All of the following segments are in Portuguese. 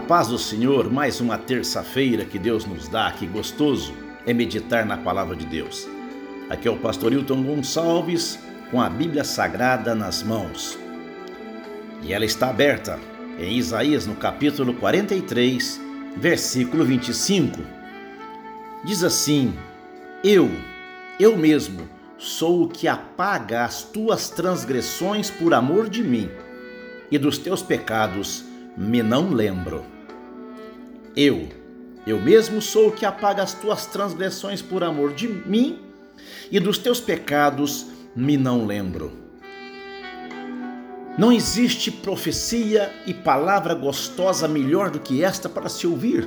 paz do Senhor, mais uma terça-feira que Deus nos dá, que gostoso é meditar na palavra de Deus. Aqui é o pastor Hilton Gonçalves com a Bíblia Sagrada nas mãos. E ela está aberta em Isaías no capítulo 43, versículo 25. Diz assim: Eu, eu mesmo, sou o que apaga as tuas transgressões por amor de mim, e dos teus pecados me não lembro. Eu, eu mesmo sou o que apaga as tuas transgressões por amor de mim, e dos teus pecados me não lembro. Não existe profecia e palavra gostosa melhor do que esta para se ouvir.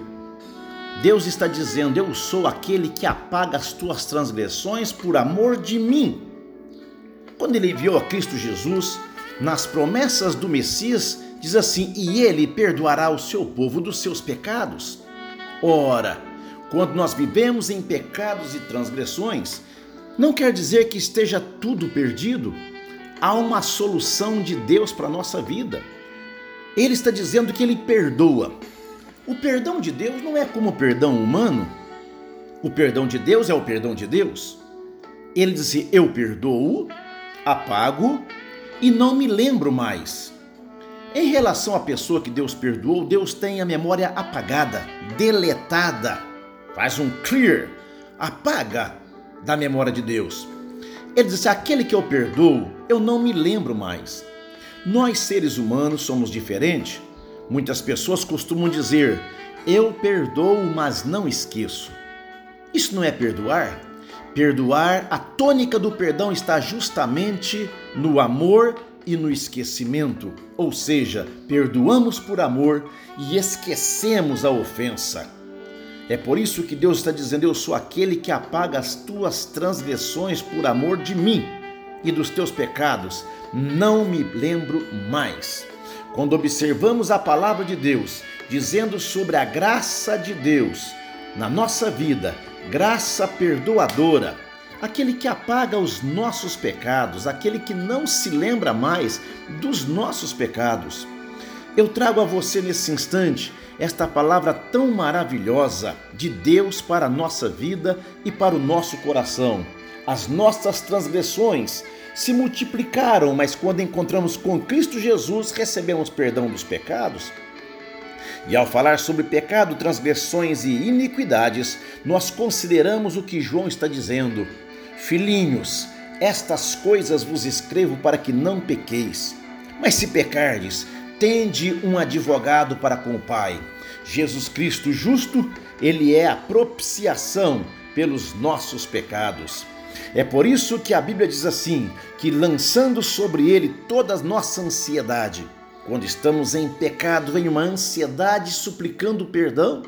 Deus está dizendo: Eu sou aquele que apaga as tuas transgressões por amor de mim. Quando ele enviou a Cristo Jesus, nas promessas do Messias, diz assim: E ele perdoará o seu povo dos seus pecados. Ora, quando nós vivemos em pecados e transgressões, não quer dizer que esteja tudo perdido. Há uma solução de Deus para a nossa vida. Ele está dizendo que ele perdoa. O perdão de Deus não é como o perdão humano. O perdão de Deus é o perdão de Deus. Ele diz assim: Eu perdoo, apago e não me lembro mais. Em relação à pessoa que Deus perdoou, Deus tem a memória apagada, deletada. Faz um clear, apaga da memória de Deus. Ele diz: aquele que eu perdoo, eu não me lembro mais. Nós seres humanos somos diferentes. Muitas pessoas costumam dizer: eu perdoo, mas não esqueço. Isso não é perdoar? Perdoar, a tônica do perdão está justamente no amor e no esquecimento, ou seja, perdoamos por amor e esquecemos a ofensa. É por isso que Deus está dizendo: Eu sou aquele que apaga as tuas transgressões por amor de mim e dos teus pecados, não me lembro mais. Quando observamos a palavra de Deus dizendo sobre a graça de Deus na nossa vida, graça perdoadora, aquele que apaga os nossos pecados, aquele que não se lembra mais dos nossos pecados. Eu trago a você nesse instante esta palavra tão maravilhosa de Deus para a nossa vida e para o nosso coração. As nossas transgressões se multiplicaram, mas quando encontramos com Cristo Jesus, recebemos perdão dos pecados. E ao falar sobre pecado, transgressões e iniquidades, nós consideramos o que João está dizendo. Filhinhos, estas coisas vos escrevo para que não pequeis. Mas se pecardes, tende um advogado para com o Pai. Jesus Cristo justo, ele é a propiciação pelos nossos pecados. É por isso que a Bíblia diz assim: que lançando sobre ele toda a nossa ansiedade, quando estamos em pecado, vem uma ansiedade suplicando perdão.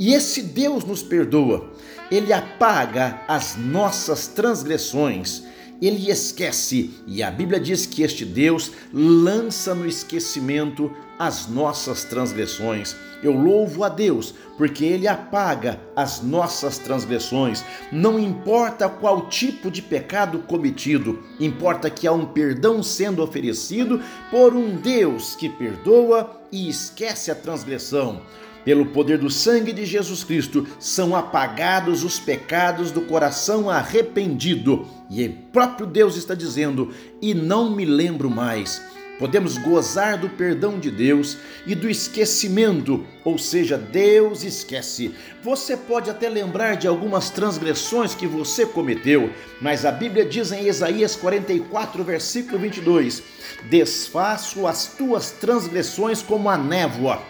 E esse Deus nos perdoa, ele apaga as nossas transgressões ele esquece, e a Bíblia diz que este Deus lança no esquecimento as nossas transgressões. Eu louvo a Deus, porque Ele apaga as nossas transgressões. Não importa qual tipo de pecado cometido, importa que há um perdão sendo oferecido por um Deus que perdoa e esquece a transgressão. Pelo poder do sangue de Jesus Cristo, são apagados os pecados do coração arrependido. E o próprio Deus está dizendo: E não me lembro mais. Podemos gozar do perdão de Deus e do esquecimento, ou seja, Deus esquece. Você pode até lembrar de algumas transgressões que você cometeu, mas a Bíblia diz em Isaías 44, versículo 22: Desfaço as tuas transgressões como a névoa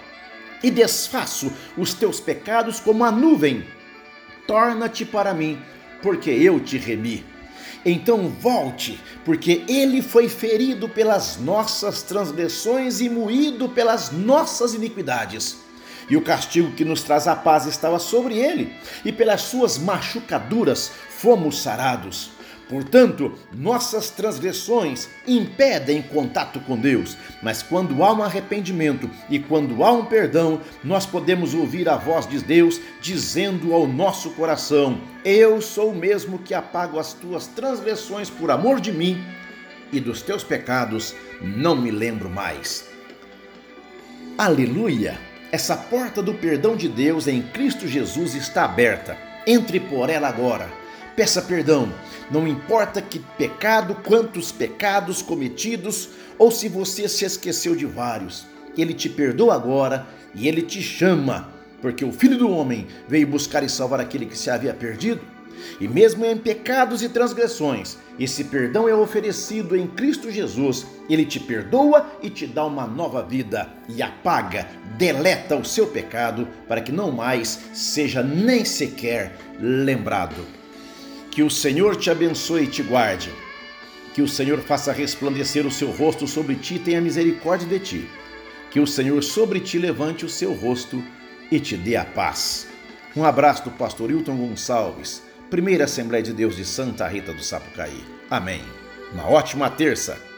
e desfaço os teus pecados como a nuvem. Torna-te para mim, porque eu te remi. Então volte, porque ele foi ferido pelas nossas transgressões e moído pelas nossas iniquidades. E o castigo que nos traz a paz estava sobre ele, e pelas suas machucaduras fomos sarados. Portanto, nossas transgressões impedem contato com Deus, mas quando há um arrependimento e quando há um perdão, nós podemos ouvir a voz de Deus dizendo ao nosso coração: Eu sou o mesmo que apago as tuas transgressões por amor de mim e dos teus pecados não me lembro mais. Aleluia! Essa porta do perdão de Deus em Cristo Jesus está aberta. Entre por ela agora. Peça perdão, não importa que pecado, quantos pecados cometidos, ou se você se esqueceu de vários. Ele te perdoa agora e ele te chama, porque o Filho do Homem veio buscar e salvar aquele que se havia perdido. E mesmo em pecados e transgressões, esse perdão é oferecido em Cristo Jesus. Ele te perdoa e te dá uma nova vida e apaga, deleta o seu pecado para que não mais seja nem sequer lembrado. Que o Senhor te abençoe e te guarde. Que o Senhor faça resplandecer o seu rosto sobre ti e tenha misericórdia de ti. Que o Senhor sobre ti levante o seu rosto e te dê a paz. Um abraço do pastor Hilton Gonçalves Primeira Assembleia de Deus de Santa Rita do Sapucaí. Amém. Uma ótima terça.